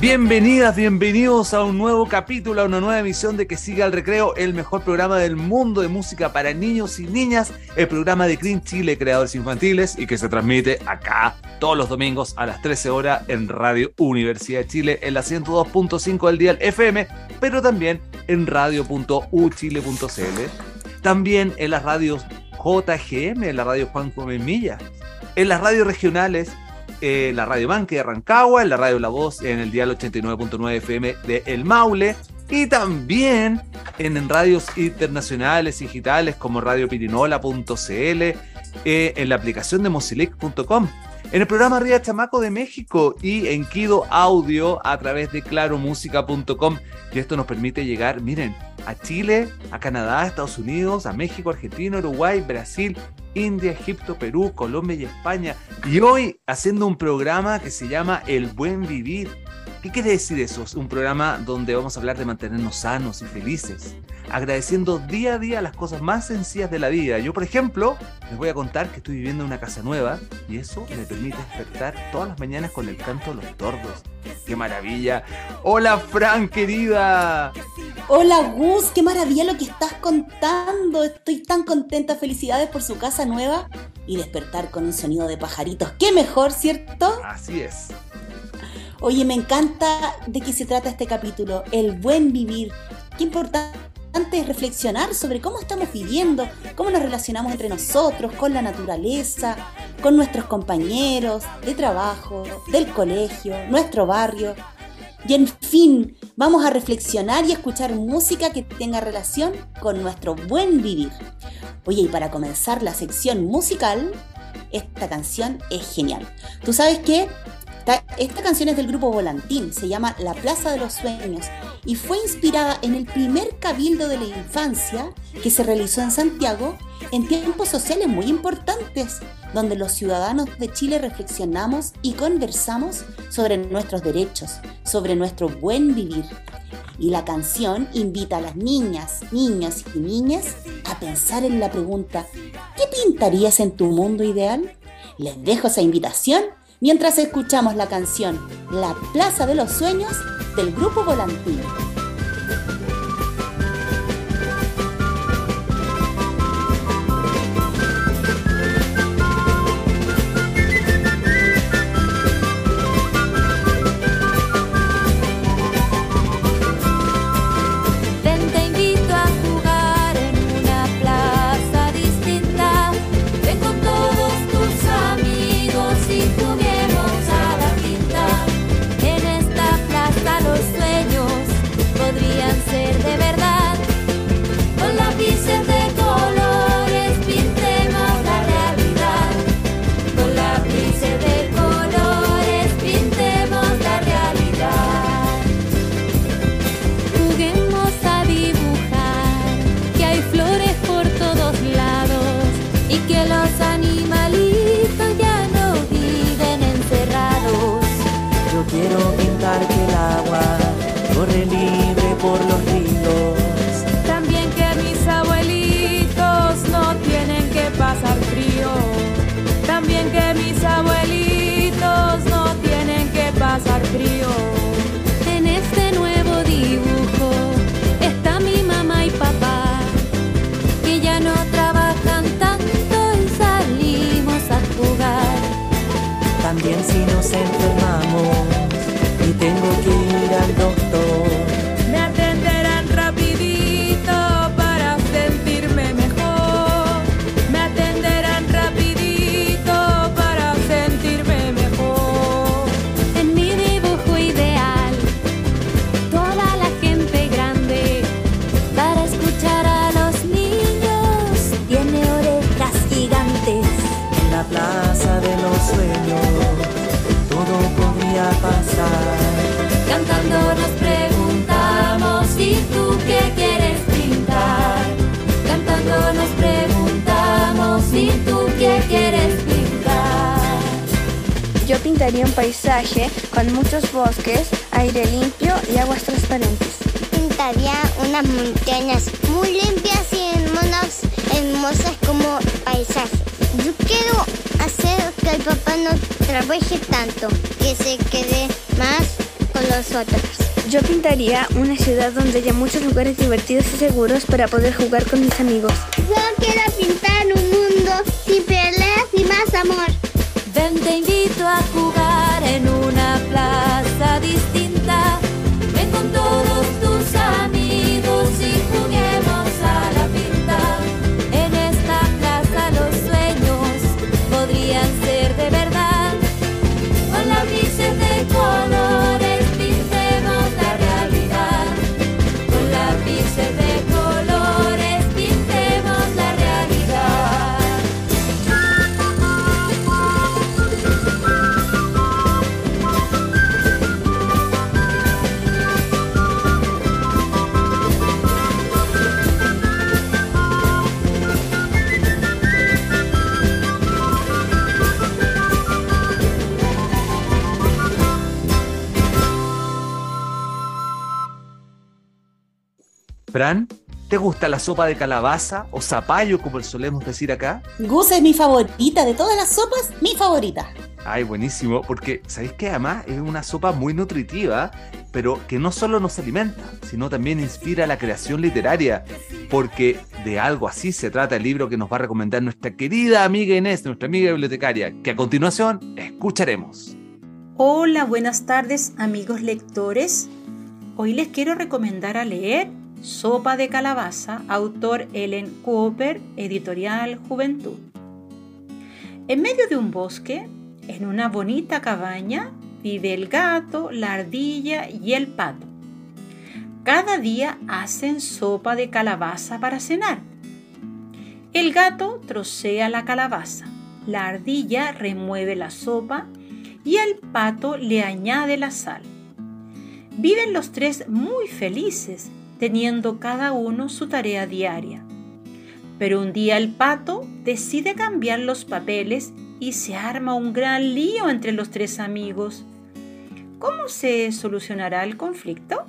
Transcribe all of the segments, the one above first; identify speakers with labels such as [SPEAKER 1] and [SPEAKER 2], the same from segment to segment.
[SPEAKER 1] Bienvenidas, bienvenidos a un nuevo capítulo, a una nueva emisión de Que Siga el Recreo, el mejor programa del mundo de música para niños y niñas, el programa de Green Chile Creadores Infantiles y que se transmite acá todos los domingos a las 13 horas en Radio Universidad de Chile en la 102.5 del día FM, pero también en radio.uchile.cl, también en las radios JGM, en la radio Juan Gómez Milla, en las radios regionales en la Radio Banque de Rancagua, en la Radio La Voz, en el dial 89.9 FM de El Maule y también en, radios internacionales digitales como radiopirinola.cl, eh, en la aplicación de mozilic.com, en el programa Ría Chamaco de México y en Kido Audio a través de claromúsica.com. Y esto nos permite llegar, miren, a Chile, a Canadá, a Estados Unidos, a México, Argentina, Uruguay, Brasil, India, Egipto, Perú, Colombia y España. Y hoy haciendo un programa que se llama El Buen Vivir. ¿Qué quiere decir eso? Es un programa donde vamos a hablar de mantenernos sanos y felices, agradeciendo día a día las cosas más sencillas de la vida. Yo, por ejemplo, les voy a contar que estoy viviendo en una casa nueva y eso me permite despertar todas las mañanas con el canto de los tordos. ¡Qué maravilla! ¡Hola, Fran, querida!
[SPEAKER 2] Hola, Gus, qué maravilla lo que estás contando. Estoy tan contenta. Felicidades por su casa nueva y despertar con un sonido de pajaritos. ¡Qué mejor, cierto!
[SPEAKER 1] Así es.
[SPEAKER 2] Oye, me encanta de qué se trata este capítulo, el buen vivir. Qué importante es reflexionar sobre cómo estamos viviendo, cómo nos relacionamos entre nosotros, con la naturaleza, con nuestros compañeros de trabajo, del colegio, nuestro barrio. Y en fin, vamos a reflexionar y escuchar música que tenga relación con nuestro buen vivir. Oye, y para comenzar la sección musical, esta canción es genial. ¿Tú sabes qué? Esta canción es del grupo Volantín, se llama La Plaza de los Sueños y fue inspirada en el primer cabildo de la infancia que se realizó en Santiago en tiempos sociales muy importantes, donde los ciudadanos de Chile reflexionamos y conversamos sobre nuestros derechos, sobre nuestro buen vivir. Y la canción invita a las niñas, niños y niñas a pensar en la pregunta, ¿qué pintarías en tu mundo ideal? Les dejo esa invitación mientras escuchamos la canción La Plaza de los Sueños del Grupo Volantín.
[SPEAKER 3] Pintaría un paisaje con muchos bosques, aire limpio y aguas transparentes.
[SPEAKER 4] Pintaría unas montañas muy limpias y hermosas, hermosas como paisajes. Yo quiero hacer que el papá no trabaje tanto, que se quede más con los otros.
[SPEAKER 3] Yo pintaría una ciudad donde haya muchos lugares divertidos y seguros para poder jugar con mis amigos.
[SPEAKER 4] Yo quiero pintar un mundo sin peleas y más amor.
[SPEAKER 5] Ven, ¿te
[SPEAKER 1] gusta la sopa de calabaza o zapallo, como solemos decir acá?
[SPEAKER 2] Gus es mi favorita, de todas las sopas, mi favorita.
[SPEAKER 1] Ay, buenísimo, porque ¿sabéis que además es una sopa muy nutritiva, pero que no solo nos alimenta, sino también inspira la creación literaria, porque de algo así se trata el libro que nos va a recomendar nuestra querida amiga Inés, nuestra amiga bibliotecaria, que a continuación escucharemos.
[SPEAKER 6] Hola, buenas tardes amigos lectores. Hoy les quiero recomendar a leer Sopa de Calabaza, autor Ellen Cooper, editorial Juventud. En medio de un bosque, en una bonita cabaña, vive el gato, la ardilla y el pato. Cada día hacen sopa de calabaza para cenar. El gato trocea la calabaza, la ardilla remueve la sopa y el pato le añade la sal. Viven los tres muy felices, teniendo cada uno su tarea diaria. Pero un día el pato decide cambiar los papeles y se arma un gran lío entre los tres amigos. ¿Cómo se solucionará el conflicto?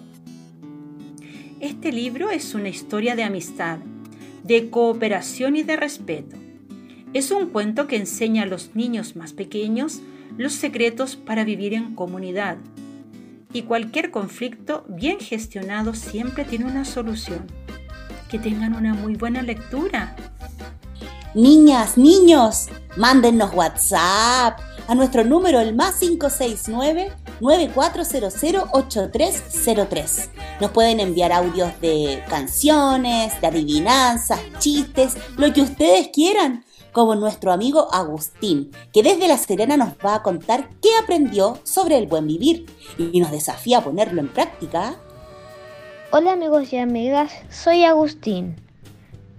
[SPEAKER 6] Este libro es una historia de amistad, de cooperación y de respeto. Es un cuento que enseña a los niños más pequeños los secretos para vivir en comunidad. Y cualquier conflicto bien gestionado siempre tiene una solución. Que tengan una muy buena lectura.
[SPEAKER 2] Niñas, niños, mándennos WhatsApp a nuestro número el más 569-9400-8303. Nos pueden enviar audios de canciones, de adivinanzas, chistes, lo que ustedes quieran, como nuestro amigo Agustín, que desde La Serena nos va a contar qué aprendió sobre el buen vivir y nos desafía a ponerlo en práctica.
[SPEAKER 4] Hola amigos y amigas, soy Agustín.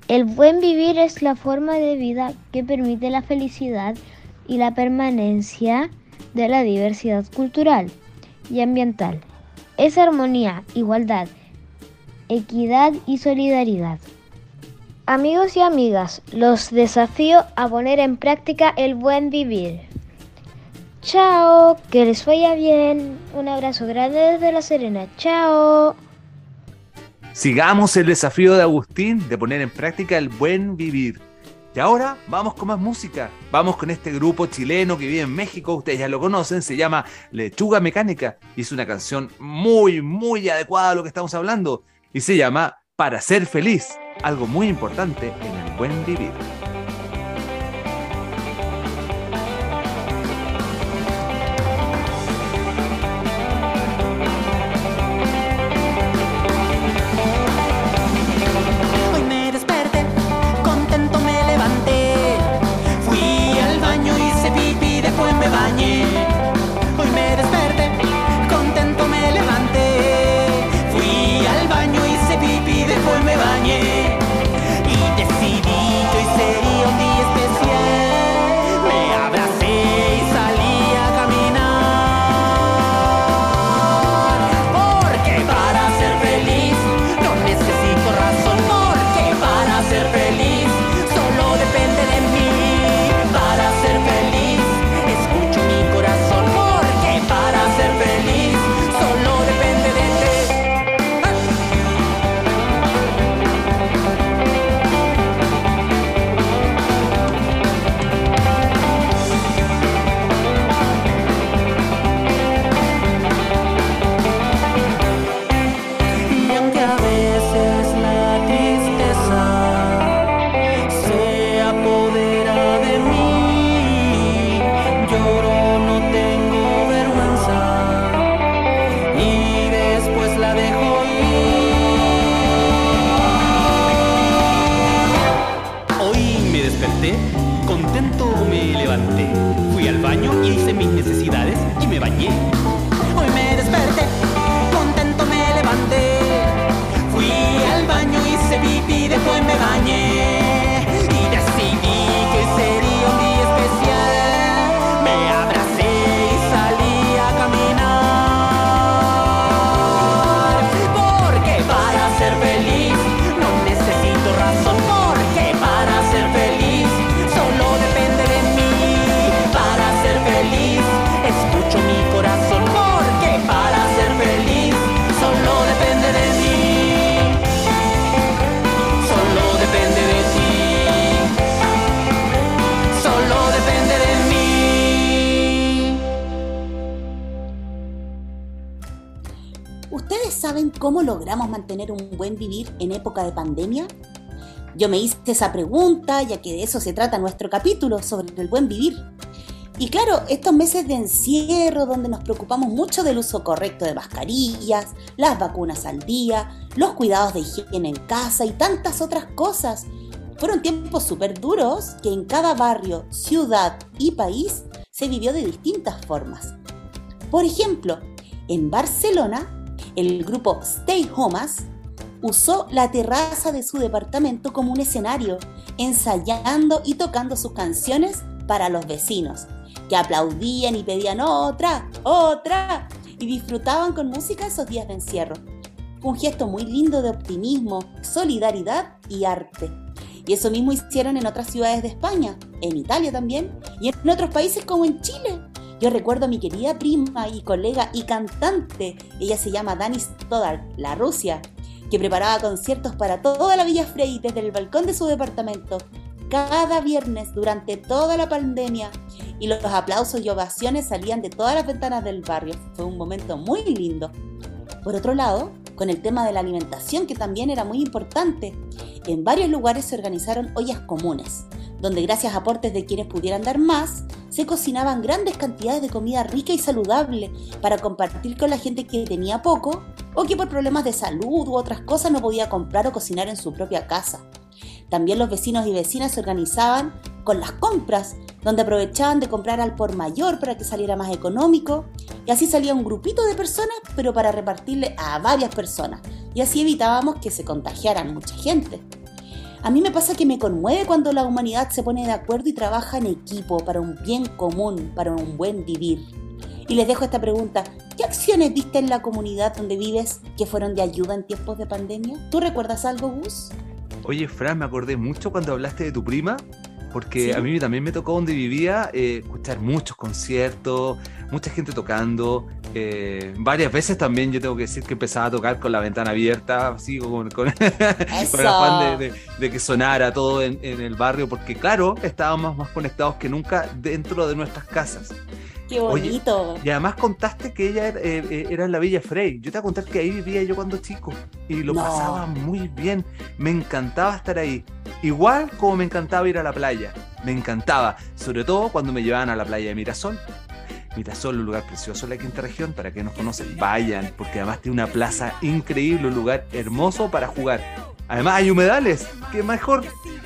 [SPEAKER 4] El buen vivir es la forma de vida que permite la felicidad y la permanencia de la diversidad cultural y ambiental. Es armonía, igualdad, equidad y solidaridad. Amigos y amigas, los desafío a poner en práctica el buen vivir. Chao, que les vaya bien. Un abrazo grande desde La Serena. Chao.
[SPEAKER 1] Sigamos el desafío de Agustín de poner en práctica el buen vivir. Y ahora vamos con más música. Vamos con este grupo chileno que vive en México, ustedes ya lo conocen, se llama Lechuga Mecánica y es una canción muy, muy adecuada a lo que estamos hablando y se llama Para ser feliz, algo muy importante en el buen vivir.
[SPEAKER 2] Pandemia? Yo me hice esa pregunta, ya que de eso se trata nuestro capítulo sobre el buen vivir. Y claro, estos meses de encierro donde nos preocupamos mucho del uso correcto de mascarillas, las vacunas al día, los cuidados de higiene en casa y tantas otras cosas, fueron tiempos súper duros que en cada barrio, ciudad y país se vivió de distintas formas. Por ejemplo, en Barcelona, el grupo Stay Homas usó la terraza de su departamento como un escenario, ensayando y tocando sus canciones para los vecinos, que aplaudían y pedían otra, otra, y disfrutaban con música esos días de encierro. Un gesto muy lindo de optimismo, solidaridad y arte. Y eso mismo hicieron en otras ciudades de España, en Italia también, y en otros países como en Chile. Yo recuerdo a mi querida prima y colega y cantante, ella se llama Dani Stoddard, la Rusia, que preparaba conciertos para toda la Villa Frey desde el balcón de su departamento, cada viernes durante toda la pandemia, y los aplausos y ovaciones salían de todas las ventanas del barrio. Fue un momento muy lindo. Por otro lado, con el tema de la alimentación, que también era muy importante, en varios lugares se organizaron ollas comunes, donde gracias a aportes de quienes pudieran dar más, se cocinaban grandes cantidades de comida rica y saludable para compartir con la gente que tenía poco o que por problemas de salud u otras cosas no podía comprar o cocinar en su propia casa. También los vecinos y vecinas se organizaban con las compras, donde aprovechaban de comprar al por mayor para que saliera más económico, y así salía un grupito de personas, pero para repartirle a varias personas, y así evitábamos que se contagiaran mucha gente. A mí me pasa que me conmueve cuando la humanidad se pone de acuerdo y trabaja en equipo para un bien común, para un buen vivir. Y les dejo esta pregunta, ¿qué acciones viste en la comunidad donde vives que fueron de ayuda en tiempos de pandemia? ¿Tú recuerdas algo, Gus?
[SPEAKER 1] Oye, Fran, me acordé mucho cuando hablaste de tu prima, porque
[SPEAKER 2] Sí.
[SPEAKER 1] a mí también me tocó donde vivía eh, escuchar muchos conciertos, mucha gente tocando. Eh, varias veces también yo tengo que decir que empezaba a tocar con la ventana abierta, así con, con, con el afán de, de- de que sonara todo en, en el barrio, porque claro, estábamos más conectados que nunca dentro de nuestras casas.
[SPEAKER 2] Qué
[SPEAKER 1] Oye,
[SPEAKER 2] bonito.
[SPEAKER 1] Y además contaste que ella era, eh, eh, era en la Villa Frey. Yo te voy a contar que ahí vivía yo cuando chico y lo
[SPEAKER 2] No.
[SPEAKER 1] pasaba muy bien. Me encantaba estar ahí. Igual como me encantaba ir a la playa. Me encantaba, sobre todo cuando me llevaban a la playa de Mirasol. Mirasol, un lugar precioso en la quinta región, para que nos conocen, vayan, porque además tiene una plaza increíble, un lugar hermoso para jugar. Además hay humedales, que mejor.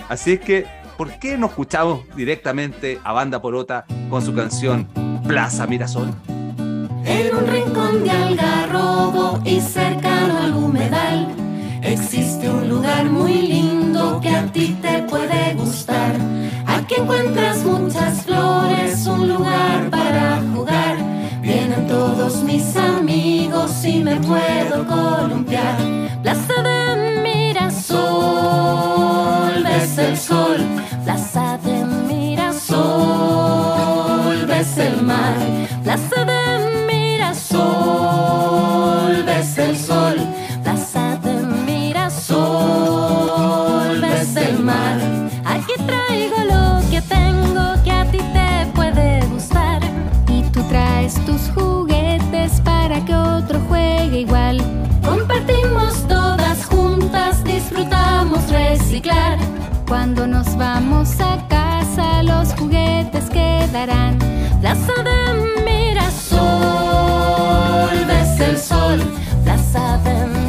[SPEAKER 1] Así es que, ¿por qué no escuchamos directamente a Banda Porota con su canción Plaza Mirasol?
[SPEAKER 5] En un rincón de algarrobo y cercano al humedal existe un lugar muy lindo que a ti te puede gustar. Aquí encuentras muchas flores, un lugar para jugar. Vienen todos mis amigos y me puedo columpiar. Plaza de Mirasol, ves el sol. Plaza de Mirasol, ves el mar. Plaza de Mirasol, ves el sol.
[SPEAKER 7] Cuando nos vamos a casa, los juguetes quedarán.
[SPEAKER 5] Plaza de Mirasol, ves el sol. Plaza de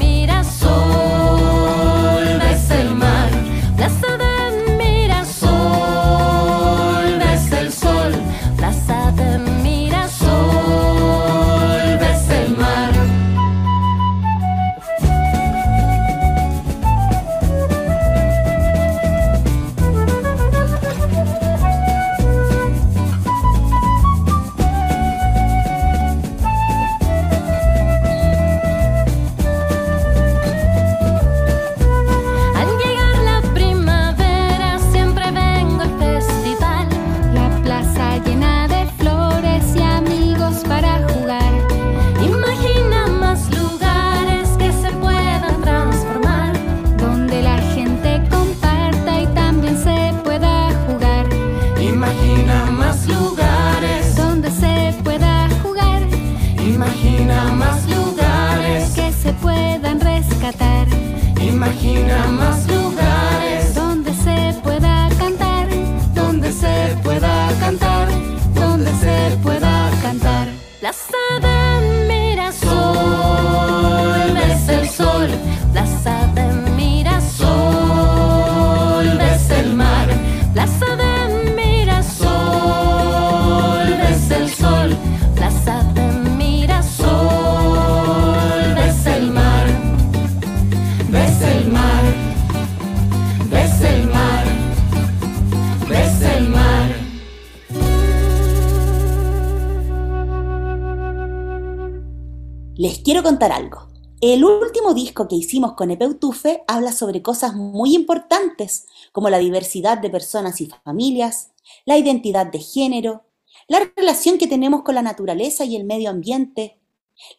[SPEAKER 2] quiero contar algo. El último disco que hicimos con Epeutufe habla sobre cosas muy importantes, como la diversidad de personas y familias, la identidad de género, la relación que tenemos con la naturaleza y el medio ambiente,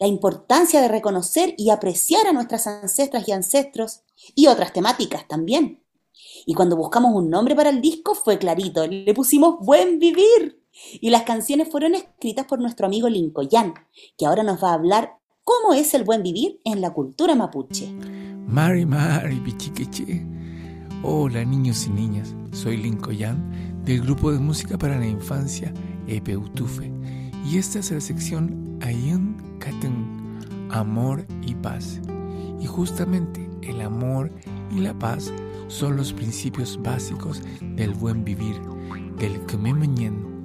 [SPEAKER 2] la importancia de reconocer y apreciar a nuestras ancestras y ancestros, y otras temáticas también. Y cuando buscamos un nombre para el disco fue clarito, le pusimos Buen Vivir. Y las canciones fueron escritas por nuestro amigo Lincoln, que ahora nos va a hablar cómo es el buen vivir en la cultura mapuche.
[SPEAKER 8] Mari Mari Pichiquiche. Hola niños y niñas, soy Lincoln del grupo de música para la infancia Epeutufe y esta es la sección Ayun Katun, Amor y Paz. Y justamente el amor y la paz son los principios básicos del buen vivir, del Kmemenyen.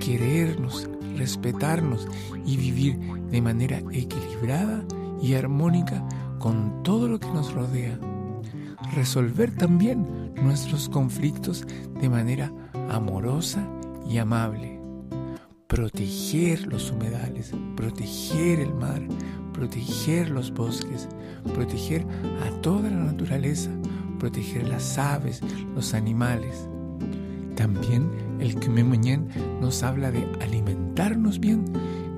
[SPEAKER 8] Querernos, respetarnos y vivir de manera equilibrada y armónica con todo lo que nos rodea. Resolver también nuestros conflictos de manera amorosa y amable. Proteger los humedales, proteger el mar, proteger los bosques, proteger a toda la naturaleza, proteger las aves, los animales. También el Kmemenyen nos habla de bien,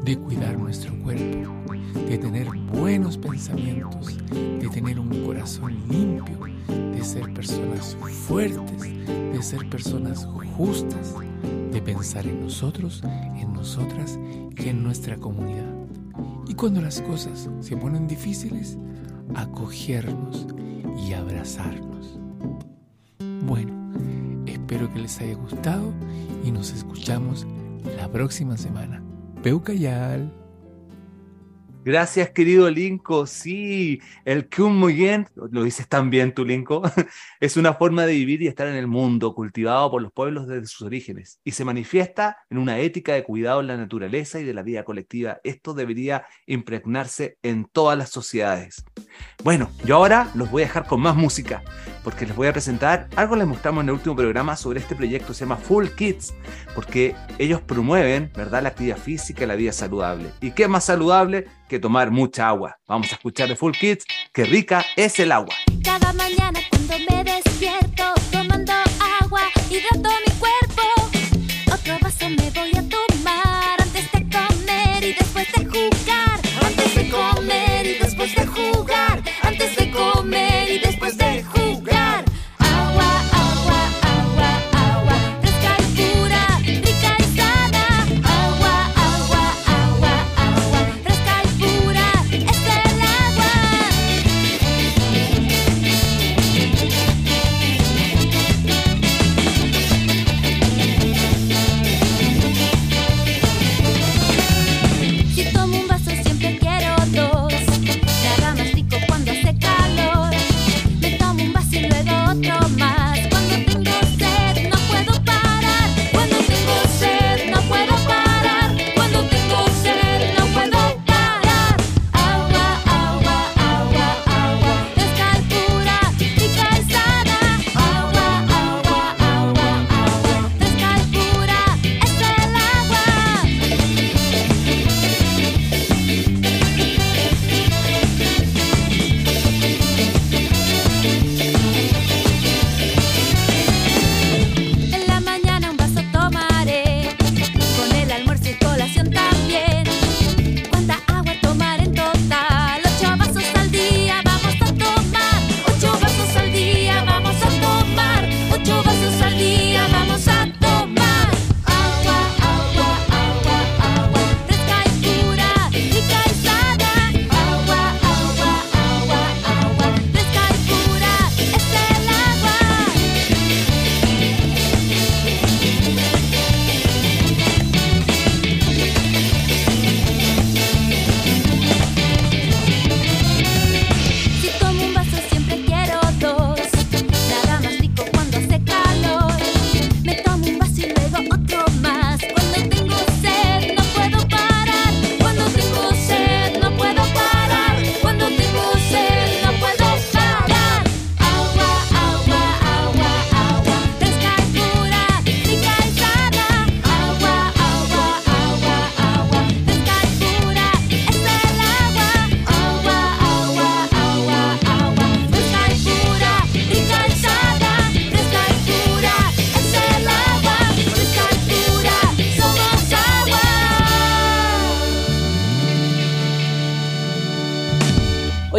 [SPEAKER 8] de cuidar nuestro cuerpo, de tener buenos pensamientos, de tener un corazón limpio, de ser personas fuertes, de ser personas justas, de pensar en nosotros, en nosotras y en nuestra comunidad. Y cuando las cosas se ponen difíciles, acogernos y abrazarnos. Bueno, espero que les haya gustado y nos escuchamos la próxima semana. Peucayal.
[SPEAKER 1] Gracias, querido Linko. Sí, el Kummuyen, lo dices tan bien tú, Linko, es una forma de vivir y estar en el mundo cultivado por los pueblos desde sus orígenes y se manifiesta en una ética de cuidado en la naturaleza y de la vida colectiva. Esto debería impregnarse en todas las sociedades. Bueno, yo ahora los voy a dejar con más música porque les voy a presentar algo les mostramos en el último programa sobre este proyecto, se llama Full Kids, porque ellos promueven, ¿verdad?, la actividad física y la vida saludable. ¿Y qué más saludable que tomar mucha agua? Vamos a escuchar de Full Kids, qué rica es el agua.
[SPEAKER 5] Cada mañana cuando me despierto, tomando agua, hidrato mi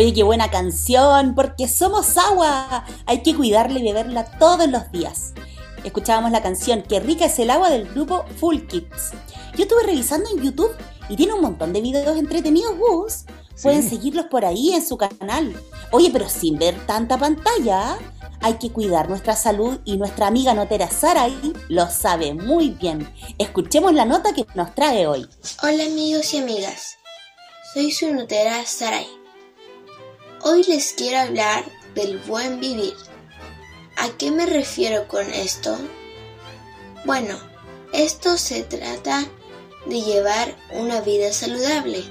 [SPEAKER 2] Oye, qué buena canción, porque somos agua. Hay que cuidarla y beberla todos los días. Escuchábamos la canción Qué rica es el agua del grupo Full Kids. Yo estuve revisando en YouTube y tiene un montón de videos entretenidos, Gus. Pueden seguirlos por ahí en su canal. Oye, pero sin ver tanta pantalla, hay que cuidar nuestra salud y nuestra amiga notera Sarai lo sabe muy bien. Escuchemos la nota que nos trae hoy.
[SPEAKER 9] Hola amigos y amigas, soy su notera Sarai. Hoy les quiero hablar del buen vivir. ¿A qué me refiero con esto? Bueno, esto se trata de llevar una vida saludable,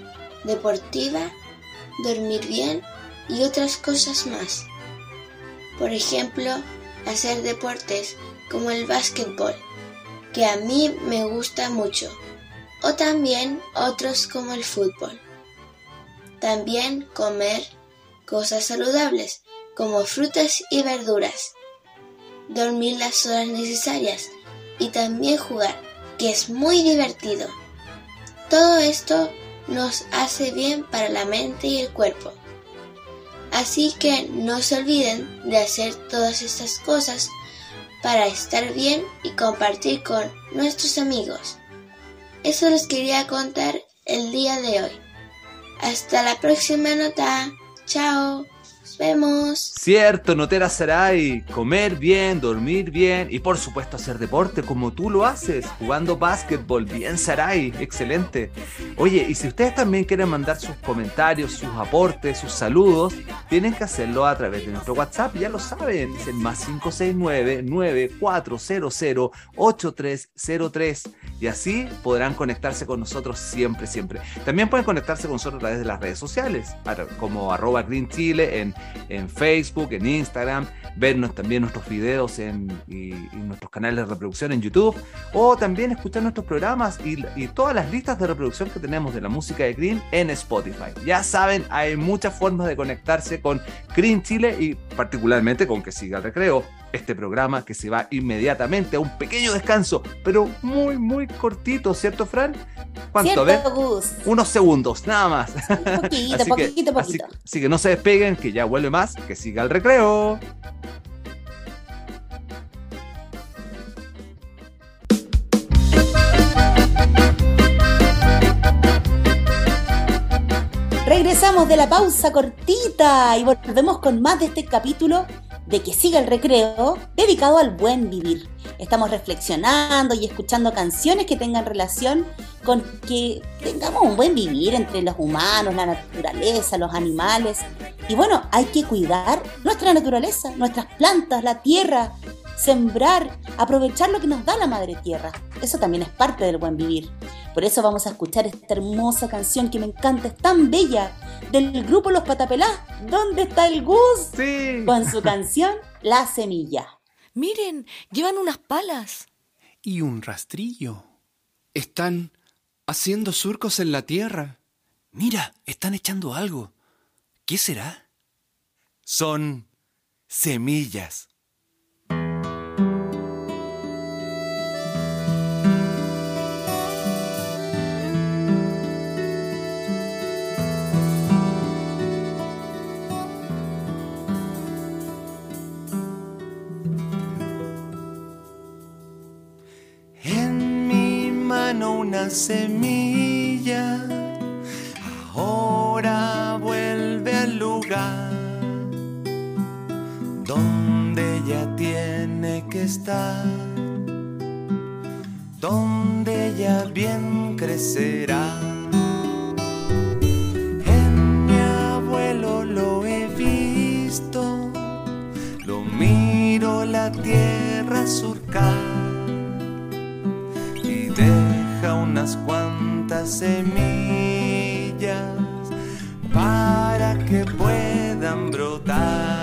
[SPEAKER 9] deportiva, dormir bien y otras cosas más. Por ejemplo, hacer deportes como el básquetbol, que a mí me gusta mucho, o también otros como el fútbol. También comer cosas saludables como frutas y verduras. Dormir las horas necesarias y también jugar, que es muy divertido. Todo esto nos hace bien para la mente y el cuerpo. Así que no se olviden de hacer todas estas cosas para estar bien y compartir con nuestros amigos. Eso les quería contar el día de hoy. Hasta la próxima nota. Chao. Nos vemos.
[SPEAKER 1] Cierto, notera Sarai, comer bien, dormir bien y por supuesto hacer deporte como tú lo haces, jugando básquetbol. Bien, Sarai, excelente. Oye, y si ustedes también quieren mandar sus comentarios, sus aportes, sus saludos, tienen que hacerlo a través de nuestro WhatsApp, ya lo saben, es el más 569-9400-8303 y así podrán conectarse con nosotros siempre, siempre. También pueden conectarse con nosotros a través de las redes sociales, como arroba Green Chile en Facebook, en Instagram, vernos también nuestros videos en, y, nuestros canales de reproducción en YouTube, o también escuchar nuestros programas y, y todas las listas de reproducción que tenemos de la música de Green en Spotify. Ya saben, hay muchas formas de conectarse con Green Chile y particularmente con que siga el recreo. Este programa que se va inmediatamente a un pequeño descanso, pero muy, muy cortito, ¿cierto, Fran? ¿Cuánto?
[SPEAKER 2] Cierto, Gus.
[SPEAKER 1] unos segundos, nada más.
[SPEAKER 2] Poquito,
[SPEAKER 1] Así que-
[SPEAKER 2] poquito,
[SPEAKER 1] así-
[SPEAKER 2] poquito.
[SPEAKER 1] así que no se despeguen, que ya vuelve más, que siga el recreo.
[SPEAKER 2] Regresamos de la pausa cortita y volvemos con más de este capítulo de Que siga el recreo dedicado al buen vivir. Estamos reflexionando y escuchando canciones que tengan relación con que tengamos un buen vivir entre los humanos, la naturaleza, los animales. Y bueno, hay que cuidar nuestra naturaleza, nuestras plantas, la tierra, sembrar, aprovechar lo que nos da la madre tierra. Eso también es parte del buen vivir. Por eso vamos a escuchar esta hermosa canción que me encanta, es tan bella, del grupo Los Patapelá. ¿Dónde está el Gus?
[SPEAKER 1] Sí.
[SPEAKER 2] Con su canción La Semilla.
[SPEAKER 10] Miren, llevan unas palas.
[SPEAKER 11] Y un rastrillo. Están haciendo surcos en la tierra. Mira, están echando algo. ¿Qué será?
[SPEAKER 12] Son semillas.
[SPEAKER 13] Una semilla, ahora vuelve al lugar donde ella tiene que estar, donde ella bien crecerá. En mi abuelo lo he visto, lo miro la tierra surcar y deja unas cuantas semillas para que puedan brotar.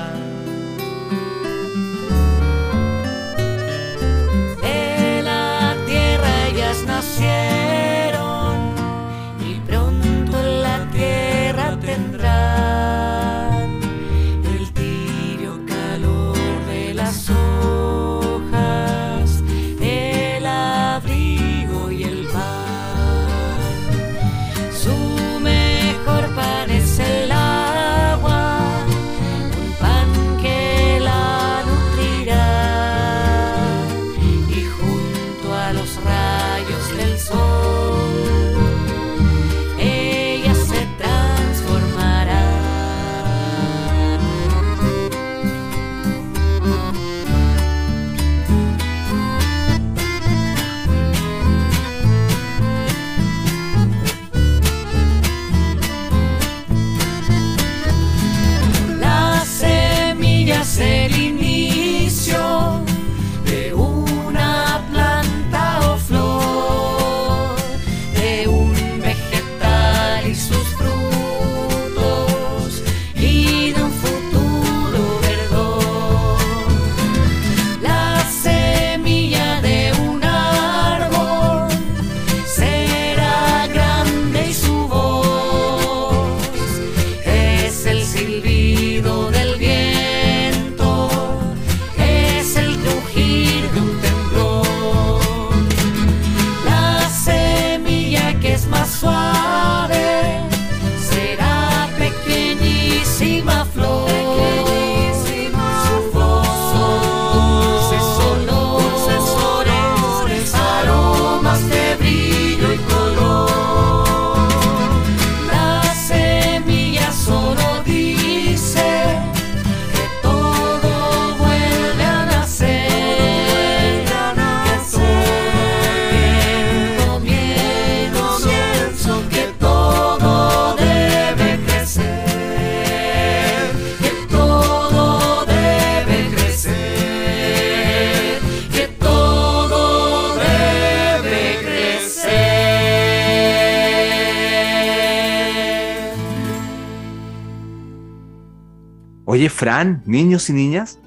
[SPEAKER 1] Fran, niños y niñas,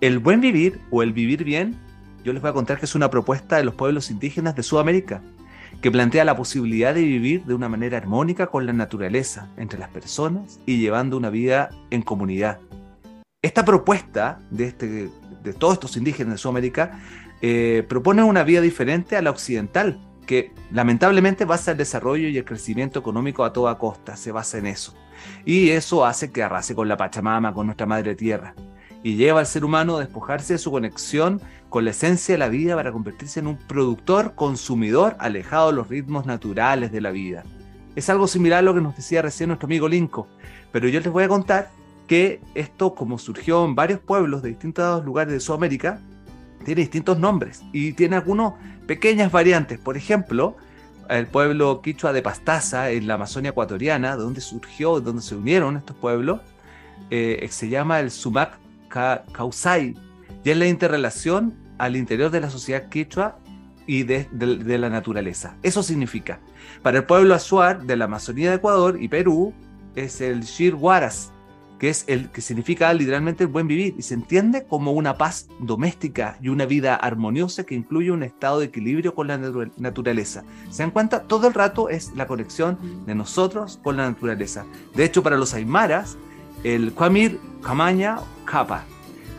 [SPEAKER 1] el buen vivir o el vivir bien, yo les voy a contar que es una propuesta de los pueblos indígenas de Sudamérica, que plantea la posibilidad de vivir de una manera armónica con la naturaleza, entre las personas y llevando una vida en comunidad. Esta propuesta de, este, de todos estos indígenas de Sudamérica eh, propone una vida diferente a la occidental, que lamentablemente basa el desarrollo y el crecimiento económico a toda costa, se basa en eso. Y eso hace que arrase con la Pachamama, con nuestra madre tierra, y lleva al ser humano a despojarse de su conexión con la esencia de la vida para convertirse en un productor, consumidor, alejado de los ritmos naturales de la vida. Es algo similar a lo que nos decía recién nuestro amigo Linko, pero yo les voy a contar que esto, como surgió en varios pueblos de distintos lugares de Sudamérica, tiene distintos nombres y tiene algunas pequeñas variantes. Por ejemplo, el pueblo quichua de Pastaza, en la Amazonia ecuatoriana, de donde surgió, de donde se unieron estos pueblos, eh, se llama el Sumac Ca- Causay, y es la interrelación al interior de la sociedad quichua y de, la naturaleza. Eso significa. Para el pueblo Azuar de la Amazonía de Ecuador y Perú, es el Shir Huaras, que es el que significa literalmente el buen vivir y se entiende como una paz doméstica y una vida armoniosa que incluye un estado de equilibrio con la natu- naturaleza. ¿Se dan cuenta? Todo el rato es la conexión de nosotros con la naturaleza. De hecho, para los aymaras, el Kwamir Kamaña Kapa,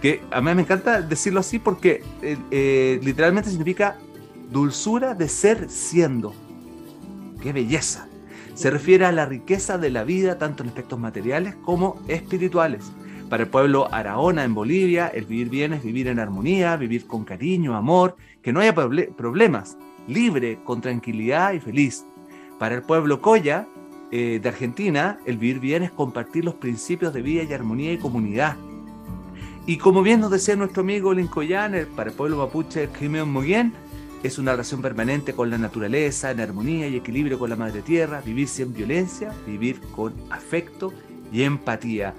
[SPEAKER 1] que a mí me encanta decirlo así porque eh, eh, literalmente significa dulzura de ser siendo. ¡Qué belleza! Se refiere a la riqueza de la vida tanto en aspectos materiales como espirituales. Para el pueblo Araona en Bolivia, el vivir bien es vivir en armonía, vivir con cariño, amor, que no haya proble- problemas, libre, con tranquilidad y feliz. Para el pueblo Coya eh, de Argentina, el vivir bien es compartir los principios de vida y armonía y comunidad. Y como bien nos decía nuestro amigo Lincoln para el pueblo mapuche Crimeon Moguien, es una relación permanente con la naturaleza, en armonía y equilibrio con la madre tierra, vivir sin violencia, vivir con afecto y empatía.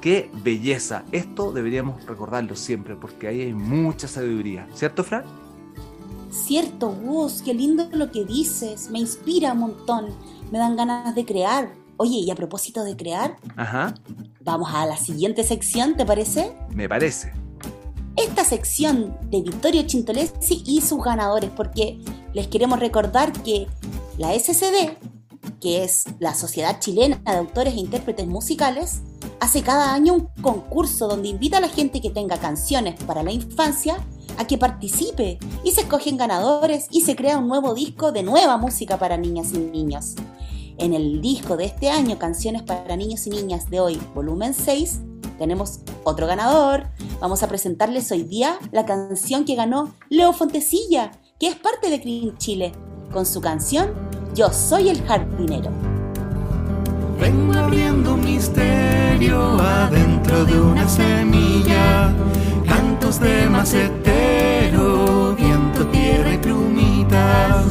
[SPEAKER 1] ¡Qué belleza! Esto deberíamos recordarlo siempre porque ahí hay mucha sabiduría. ¿Cierto, Fran?
[SPEAKER 2] Cierto, Gus, qué lindo lo que dices. Me inspira un montón. Me dan ganas de crear. Oye, y a propósito de crear,
[SPEAKER 1] Ajá,
[SPEAKER 2] vamos a la siguiente sección, ¿te parece?
[SPEAKER 1] me parece.
[SPEAKER 2] Esta sección de Vittorio Chintolesi y sus ganadores, porque les queremos recordar que la SCD, que es la Sociedad Chilena de Autores e Intérpretes Musicales, hace cada año un concurso donde invita a la gente que tenga canciones para la infancia a que participe y se escogen ganadores y se crea un nuevo disco de nueva música para niñas y niños. En el disco de este año, Canciones para Niños y Niñas de hoy, volumen 6, tenemos otro ganador. Vamos a presentarles hoy día la canción que ganó Leo Fontecilla, que es parte de Clean Chile, con su canción Yo soy el jardinero.
[SPEAKER 13] Vengo abriendo un misterio adentro de una semilla. Cantos de macetero, viento, tierra y plumitas.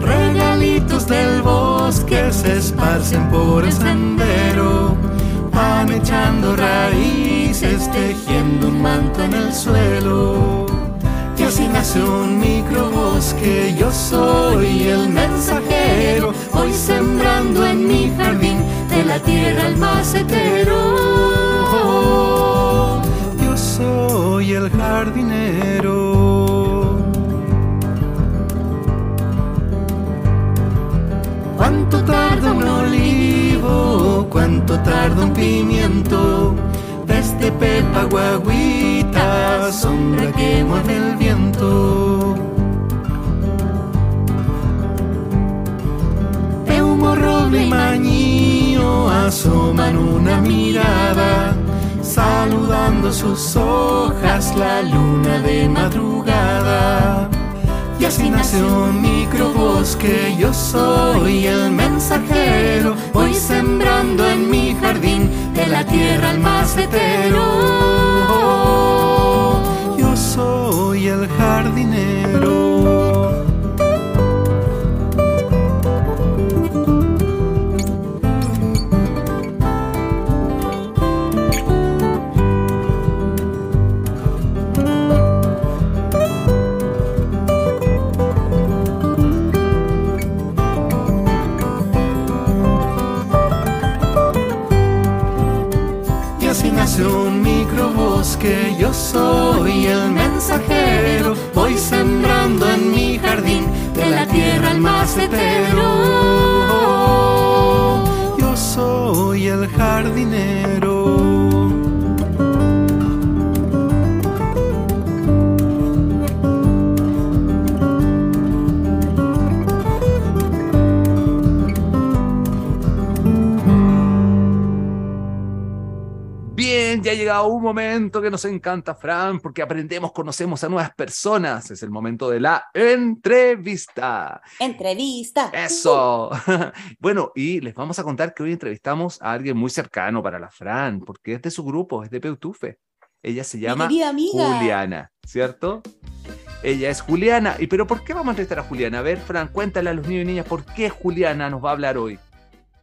[SPEAKER 13] Regalitos del bosque los que se esparcen por el sendero van echando raíces, tejiendo un manto en el suelo. Y así nace un microbosque, yo soy el mensajero, voy sembrando en mi jardín de la tierra el macetero. Yo soy el jardinero. ¿Cuánto tarda un olivo? ¿Cuánto tarda un pimiento? Desde pepa guaguita, sombra que mueve el viento. Eumo, roble y mañío asoman una mirada, saludando sus hojas la luna de madrugada. Y así nace un microbosque, yo soy el mensajero, voy sembrando en mi jardín de la tierra el macetero. Yo
[SPEAKER 1] que nos encanta, Fran, porque aprendemos, conocemos a nuevas personas. Es el momento de la entrevista.
[SPEAKER 2] Entrevista.
[SPEAKER 1] Eso. Bueno, y les vamos a contar que hoy entrevistamos a alguien muy cercano para la Fran, porque es de su grupo, es de Peutufe. Ella se llama. Juliana, ¿cierto? Ella es Juliana. ¿Y pero por qué vamos a entrevistar a Juliana? A ver, Fran, cuéntale a los niños y niñas por qué Juliana nos va a hablar hoy.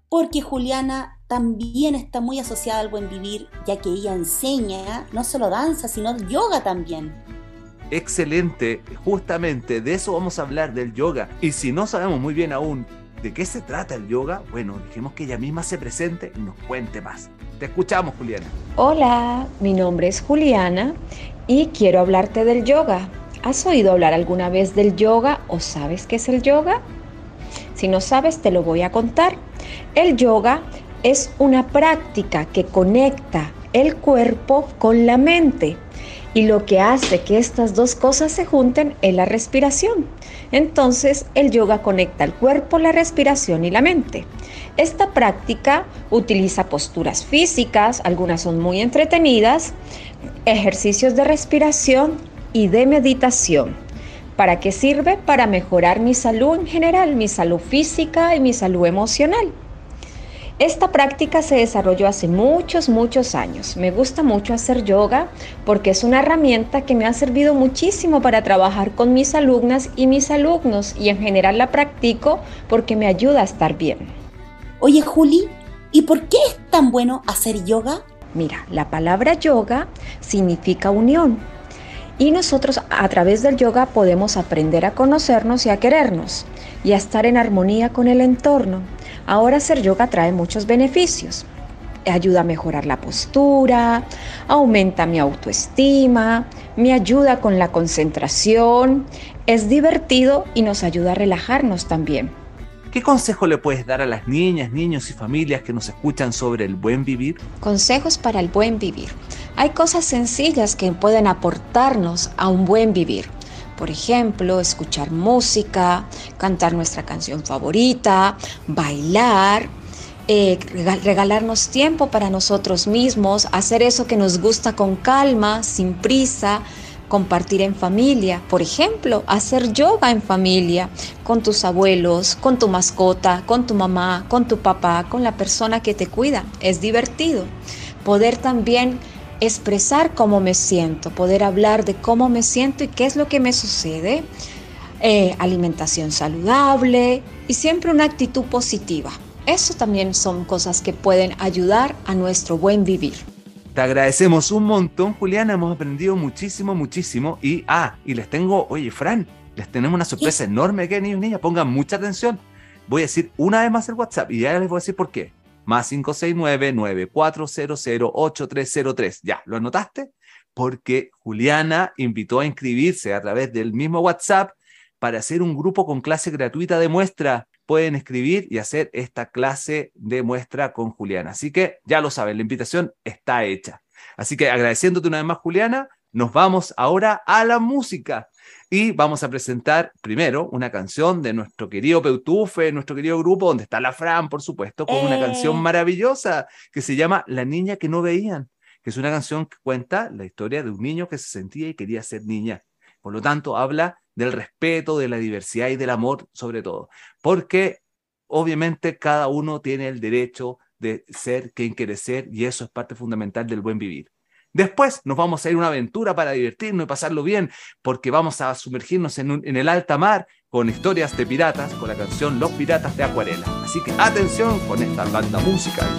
[SPEAKER 2] Porque Juliana también está muy asociada al buen vivir, ya que ella enseña no solo danza, sino yoga también.
[SPEAKER 1] Excelente, justamente de eso vamos a hablar del yoga. Y si no sabemos muy bien aún de qué se trata el yoga, bueno, dejemos que ella misma se presente y nos cuente más. Te escuchamos, Juliana.
[SPEAKER 14] Hola, mi nombre es Juliana y quiero hablarte del yoga. ¿Has oído hablar alguna vez del yoga o sabes qué es el yoga? Si no sabes, te lo voy a contar. El yoga es una práctica que conecta el cuerpo con la mente y lo que hace que estas dos cosas se junten es la respiración. Entonces el yoga conecta el cuerpo, la respiración y la mente. Esta práctica utiliza posturas físicas, algunas son muy entretenidas, ejercicios de respiración y de meditación. ¿Para qué sirve? Para mejorar mi salud en general, mi salud física y mi salud emocional. Esta práctica se desarrolló hace muchos, muchos años. Me gusta mucho hacer yoga porque es una herramienta que me ha servido muchísimo para trabajar con mis alumnas y mis alumnos y en general la practico porque me ayuda a estar bien.
[SPEAKER 2] Oye, Juli, ¿y por qué es tan bueno hacer yoga?
[SPEAKER 14] Mira, la palabra yoga significa unión. Y nosotros a través del yoga podemos aprender a conocernos y a querernos y a estar en armonía con el entorno. Ahora hacer yoga trae muchos beneficios. Ayuda a mejorar la postura, aumenta mi autoestima, me ayuda con la concentración, es divertido y nos ayuda a relajarnos también.
[SPEAKER 1] ¿Qué consejo le puedes dar a las niñas, niños y familias que nos escuchan sobre el buen vivir?
[SPEAKER 14] Consejos para el buen vivir. Hay cosas sencillas que pueden aportarnos a un buen vivir. Por ejemplo, escuchar música, cantar nuestra canción favorita, bailar, eh, regalarnos tiempo para nosotros mismos, hacer eso que nos gusta con calma, sin prisa, compartir en familia, por ejemplo, hacer yoga en familia, con tus abuelos, con tu mascota, con tu mamá, con tu papá, con la persona que te cuida. Es divertido. Poder también expresar cómo me siento, poder hablar de cómo me siento y qué es lo que me sucede. Eh, alimentación saludable y siempre una actitud positiva. Eso también son cosas que pueden ayudar a nuestro buen vivir.
[SPEAKER 1] Te agradecemos un montón, Juliana. Hemos aprendido muchísimo, muchísimo. Y, ah, y les tengo, oye, Fran, les tenemos una sorpresa enorme aquí, niños y niñas. Pongan mucha atención. Voy a decir una vez más el WhatsApp y ya les voy a decir por qué. Más 569-9400-8303. Ya, ¿lo anotaste? Porque Juliana invitó a inscribirse a través del mismo WhatsApp para hacer un grupo con clase gratuita de muestra. Pueden escribir y hacer esta clase de muestra con Juliana. Así que ya lo saben, la invitación está hecha. Así que agradeciéndote una vez más, Juliana, nos vamos ahora a la música. Y vamos a presentar primero una canción de nuestro querido Peutufe, nuestro querido grupo, donde está la Fran, por supuesto, con una
[SPEAKER 15] Eh.
[SPEAKER 1] canción maravillosa que se llama La niña que no veían, que es una canción que cuenta la historia de un niño que se sentía y quería ser niña. Por lo tanto, habla del respeto, de la diversidad y del amor sobre todo. Porque obviamente cada uno tiene el derecho de ser quien quiere ser y eso es parte fundamental del buen vivir. Después nos vamos a ir a una aventura para divertirnos y pasarlo bien, porque vamos a sumergirnos en, el alta mar con historias de piratas, con la canción Los Piratas de Acuarela. Así que atención con esta banda musical.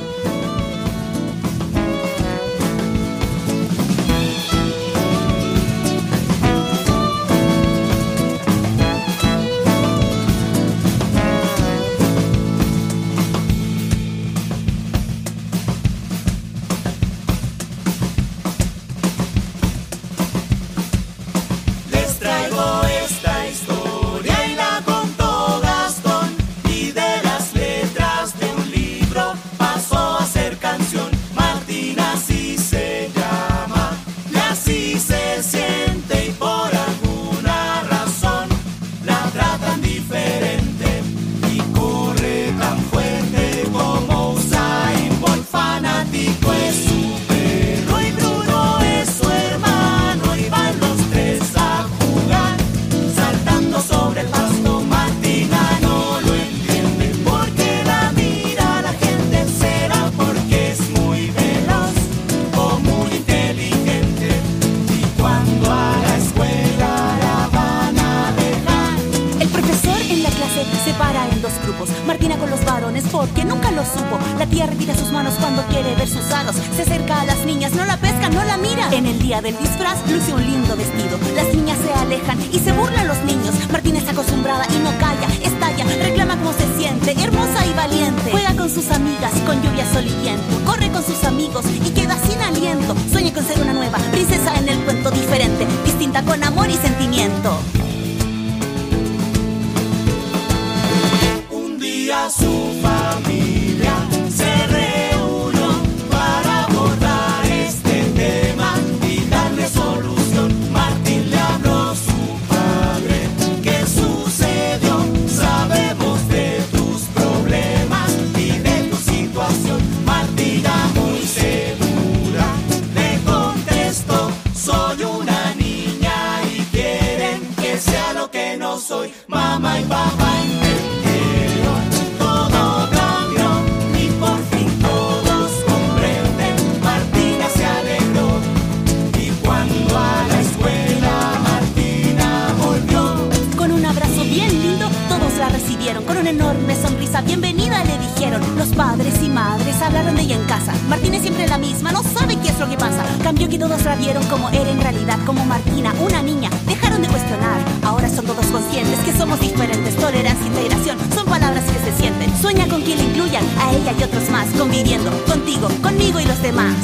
[SPEAKER 2] Padres y madres hablaron de ella en casa. Martina es siempre la misma, no sabe qué es lo que pasa. Cambió que todos la vieron como era en realidad, como Martina, una niña. Dejaron de cuestionar. Ahora son todos conscientes que somos diferentes. Tolerancia, integración, son palabras que se sienten. Sueña con que le incluyan a ella y otros más, conviviendo contigo, conmigo y los demás.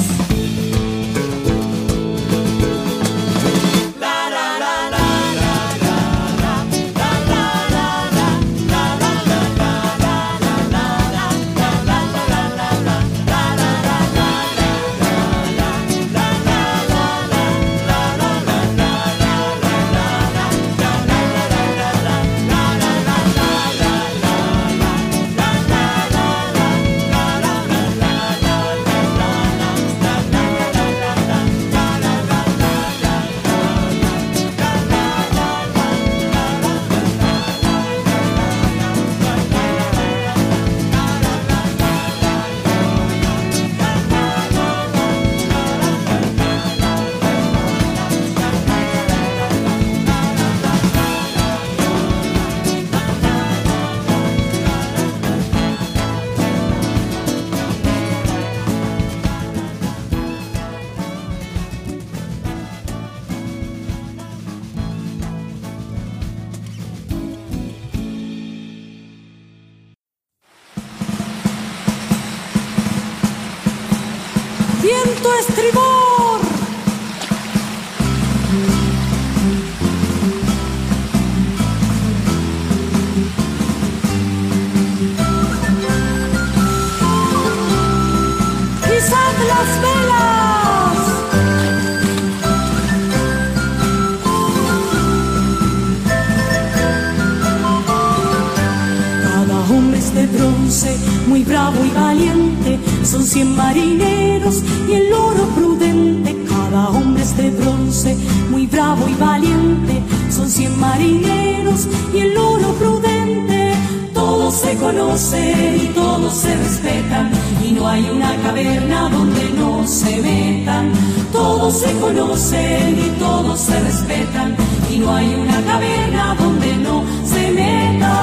[SPEAKER 16] Se respetan. Y no hay una caverna donde no se metan. Todos se conocen y todos se respetan. Y no hay una caverna donde no se metan.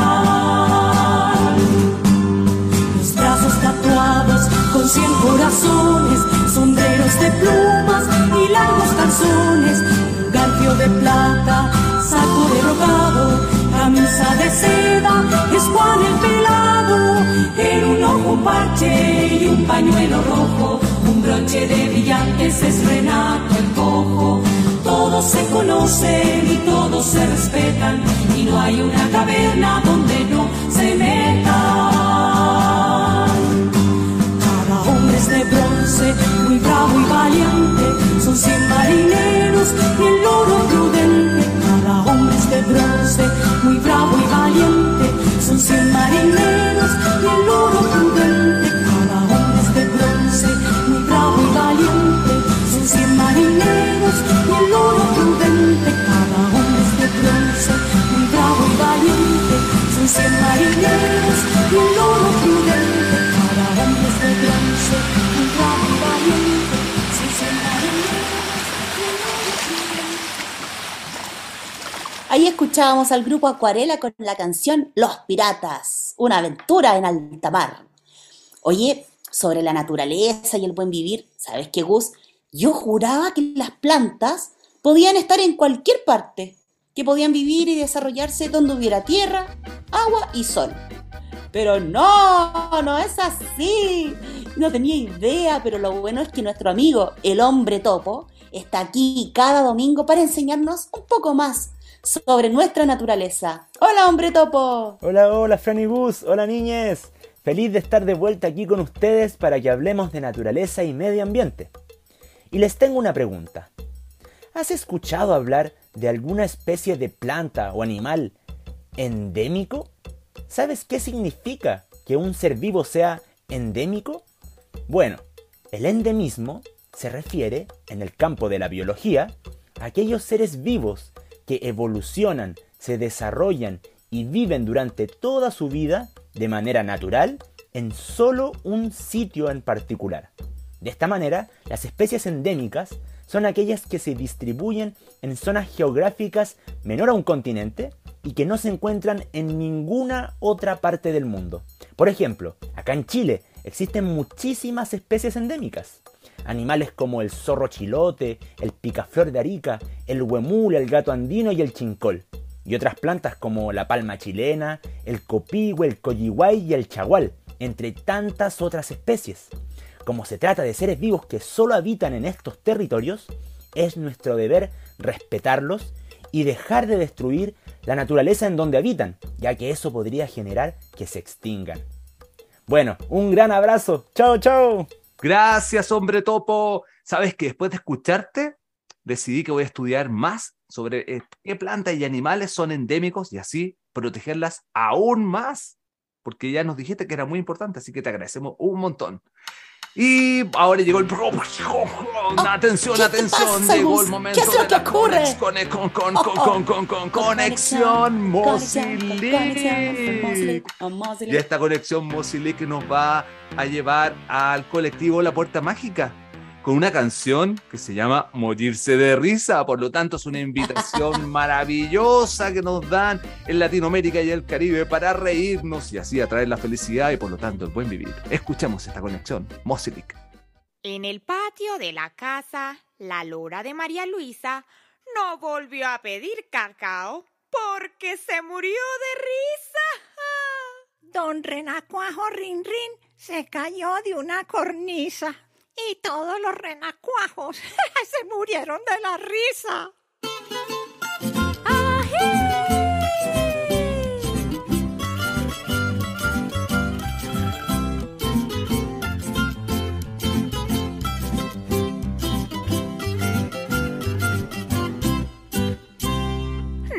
[SPEAKER 16] Los brazos tatuados con cien corazones, sombreros de plumas y largos calzones, garfio de plata, saco de rocado, camisa de seda, es Juan el en un parche y un pañuelo rojo, un broche de brillantes es Renato el cojo. Todos se conocen y todos se respetan y no hay una caverna donde no se metan. Cada hombre es de bronce, muy bravo y valiente. Son cien marineros y el oro prudente. Cada hombre es de bronce, muy bravo y valiente. Son cien marineros y el oro prudente. Cada hombre es de bronce, muy bravo y valiente. Son cien marineros y el oro prudente. Cada hombre es de bronce, muy bravo y valiente. Son cien marineros y el oro prudente. Cada hombre es de bronce,
[SPEAKER 2] Ahí escuchábamos al grupo Acuarela con la canción Los Piratas, una aventura en alta mar. Oye, sobre la naturaleza y el buen vivir, ¿sabes qué, Gus? Yo juraba que las plantas podían estar en cualquier parte, que podían vivir y desarrollarse donde hubiera tierra, agua y sol. Pero no, no es así. No tenía idea, pero lo bueno es que nuestro amigo, el hombre topo, está aquí cada domingo para enseñarnos un poco más sobre nuestra naturaleza. Hola, hombre topo.
[SPEAKER 17] Hola, hola, Fran y Gus. Hola, niñes. Feliz de estar de vuelta aquí con ustedes para que hablemos de naturaleza y medio ambiente. Y les tengo una pregunta. ¿Has escuchado hablar de alguna especie de planta o animal endémico? ¿Sabes qué significa que un ser vivo sea endémico? Bueno, el endemismo se refiere, en el campo de la biología, a aquellos seres vivos que evolucionan, se desarrollan y viven durante toda su vida de manera natural en solo un sitio en particular. De esta manera, las especies endémicas son aquellas que se distribuyen en zonas geográficas menor a un continente y que no se encuentran en ninguna otra parte del mundo. Por ejemplo, acá en Chile existen muchísimas especies endémicas. Animales como el zorro chilote, el picaflor de Arica, el huemul, el gato andino y el chincol. Y otras plantas como la palma chilena, el copihue, el coyihuay y el chagual, entre tantas otras especies. Como se trata de seres vivos que solo habitan en estos territorios, es nuestro deber respetarlos y dejar de destruir la naturaleza en donde habitan, ya que eso podría generar que se extingan. Bueno, un gran abrazo. Chao, chao.
[SPEAKER 1] Gracias, hombre topo. Sabes que después de escucharte, decidí que voy a estudiar más sobre eh, qué plantas y animales son endémicos y así protegerlas aún más, porque ya nos dijiste que era muy importante, así que te agradecemos un montón. Y ahora llegó el... Atención,
[SPEAKER 2] ¿qué te
[SPEAKER 1] atención,
[SPEAKER 2] pasa,
[SPEAKER 1] llegó el
[SPEAKER 2] ¿Qué
[SPEAKER 1] momento
[SPEAKER 2] es lo
[SPEAKER 1] de
[SPEAKER 2] que
[SPEAKER 1] la conexión. Mozilic. Y esta conexión Mozilic nos va a llevar al colectivo La Puerta Mágica con una canción que se llama Morirse de risa. Por lo tanto, es una invitación maravillosa que nos dan en Latinoamérica y el Caribe para reírnos y así atraer la felicidad y por lo tanto el buen vivir. Escuchamos esta conexión Mozilic.
[SPEAKER 18] En el patio de la casa, la lora de María Luisa no volvió a pedir cacao porque se murió de risa.
[SPEAKER 19] Don Renacuajo Rin Rin se cayó de una cornisa
[SPEAKER 18] Y todos los renacuajos se murieron de la risa.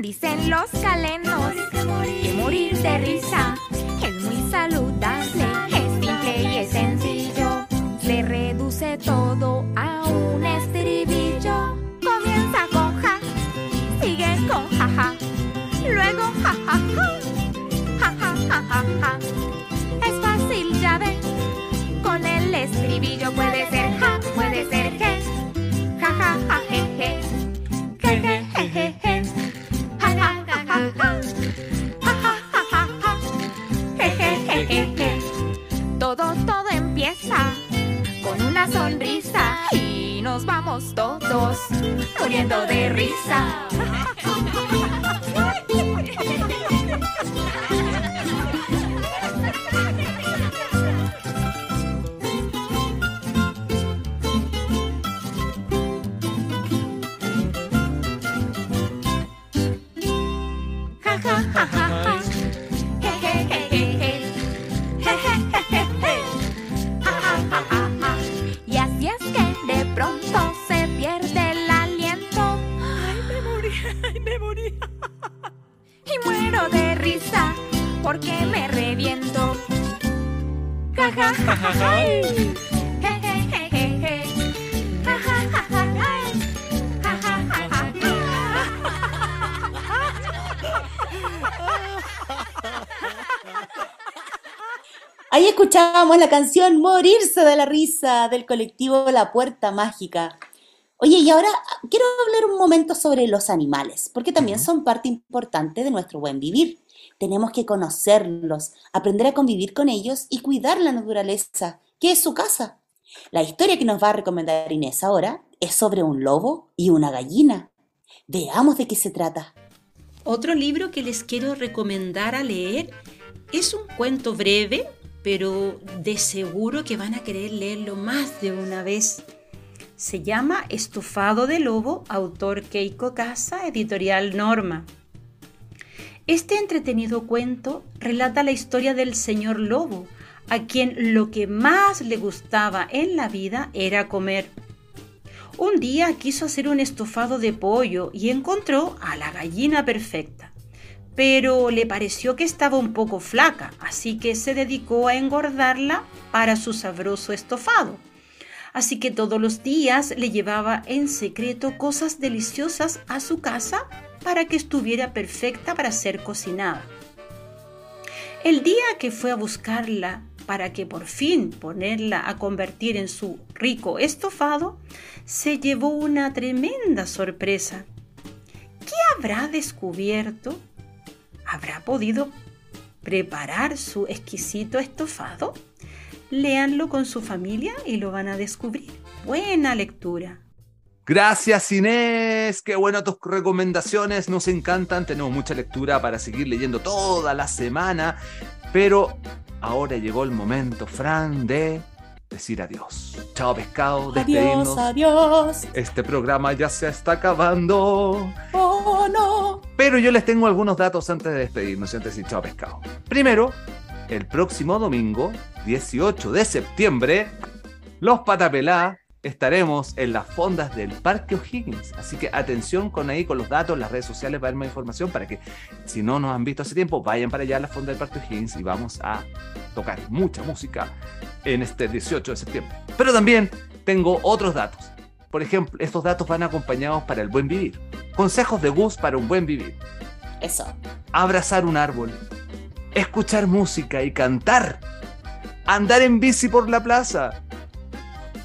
[SPEAKER 7] Dicen los calenos que morir de risa es muy saludable, es simple y es sencillo. Todo a un estribillo. Comienza con ja, sigue con ja ja, luego ja ja ja, ja ja ja ja ja. Es fácil ya ven, con el estribillo puede ser ja, puede ser je, ja ja ja je je, je je je je je. Ja, ja, ja, ja, ja. Ja, ja, ja, ja, ja. Je, je, je, je, je. Todo, todo empieza sonrisa y nos vamos todos muriendo de risa.
[SPEAKER 2] escuchábamos la canción Morirse de la risa del colectivo La Puerta Mágica. Oye, y ahora quiero hablar un momento sobre los animales, porque también son parte importante de nuestro buen vivir. Tenemos que conocerlos, aprender a convivir con ellos y cuidar la naturaleza, que es su casa. La historia que nos va a recomendar Inés ahora es sobre un lobo y una gallina. Veamos de qué se trata.
[SPEAKER 6] Otro libro que les quiero recomendar a leer es un cuento breve, pero de seguro que van a querer leerlo más de una vez. Se llama Estofado de Lobo, autor Keiko Casa, editorial Norma. Este entretenido cuento relata la historia del señor lobo, a quien lo que más le gustaba en la vida era comer. Un día quiso hacer un estofado de pollo y encontró a la gallina perfecta, pero le pareció que estaba un poco flaca, así que se dedicó a engordarla para su sabroso estofado. Así que todos los días le llevaba en secreto cosas deliciosas a su casa para que estuviera perfecta para ser cocinada. El día que fue a buscarla para que por fin ponerla a convertir en su rico estofado, se llevó una tremenda sorpresa. ¿Qué habrá descubierto? ¿Habrá podido preparar su exquisito estofado? Léanlo con su familia y lo van a descubrir. Buena lectura.
[SPEAKER 1] Gracias Inés, qué bueno tus recomendaciones, nos encantan, tenemos mucha lectura para seguir leyendo toda la semana, pero ahora llegó el momento, Fran, de decir adiós. Chao pescado, despedirnos.
[SPEAKER 2] Adiós, adiós.
[SPEAKER 1] Este programa ya se está acabando.
[SPEAKER 2] Oh, no.
[SPEAKER 1] Pero yo les tengo algunos datos antes de despedirnos antes de decir chao pescado. Primero, el próximo domingo, 18 de septiembre, los Patapelá estaremos en las fondas del Parque O'Higgins. Así que atención con ahí, con los datos, las redes sociales para ver más información, para que si no nos han visto hace tiempo, vayan para allá a la fonda del Parque O'Higgins y vamos a tocar mucha música en este 18 de septiembre. Pero también tengo otros datos. Por ejemplo, estos datos van acompañados para el buen vivir. Consejos de Gus para un buen vivir.
[SPEAKER 2] Eso.
[SPEAKER 1] Abrazar un árbol. Escuchar música y cantar. Andar en bici por la plaza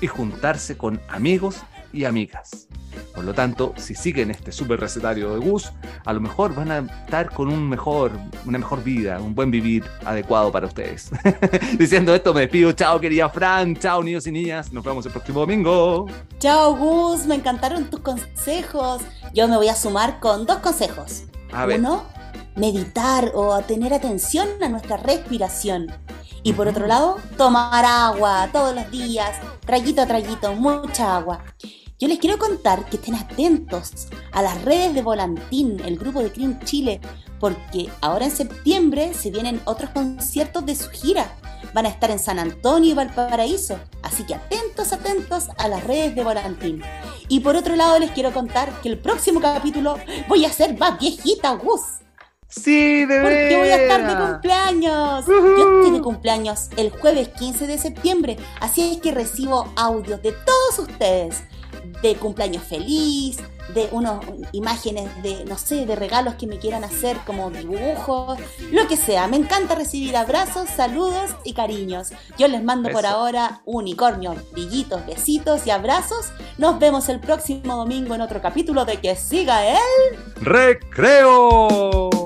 [SPEAKER 1] y juntarse con amigos y amigas. Por lo tanto, si siguen este super recetario de Gus, a lo mejor van a estar con un mejor, una mejor vida, un buen vivir adecuado para ustedes. Diciendo esto, me despido. Chao, querida Fran. Chao, niños y niñas. Nos vemos el próximo domingo.
[SPEAKER 2] Chao, Gus. Me encantaron tus consejos. Yo me voy a sumar con dos consejos.
[SPEAKER 1] A ver.
[SPEAKER 2] Uno, meditar o tener atención a nuestra respiración. Y por otro lado, tomar agua todos los días, traguito a traguito, mucha agua. Yo les quiero contar que estén atentos a las redes de Volantín, el grupo de Clean Chile, porque ahora en septiembre se vienen otros conciertos de su gira. Van a estar en San Antonio y Valparaíso, así que atentos, atentos a las redes de Volantín. Y por otro lado les quiero contar que el próximo capítulo voy a ser más viejita, Gus.
[SPEAKER 1] Sí, de
[SPEAKER 2] Porque voy a estar de cumpleaños. Yo estoy de cumpleaños el jueves 15 de septiembre, así es que recibo audios de todos ustedes de cumpleaños feliz, de unas imágenes de, no sé, de regalos que me quieran hacer como dibujos, lo que sea. Me encanta recibir abrazos, saludos y cariños. Yo les mando por ahora unicornio, brillitos, besitos y abrazos. Nos vemos el próximo domingo en otro capítulo de Que siga el...
[SPEAKER 1] ¡Recreo!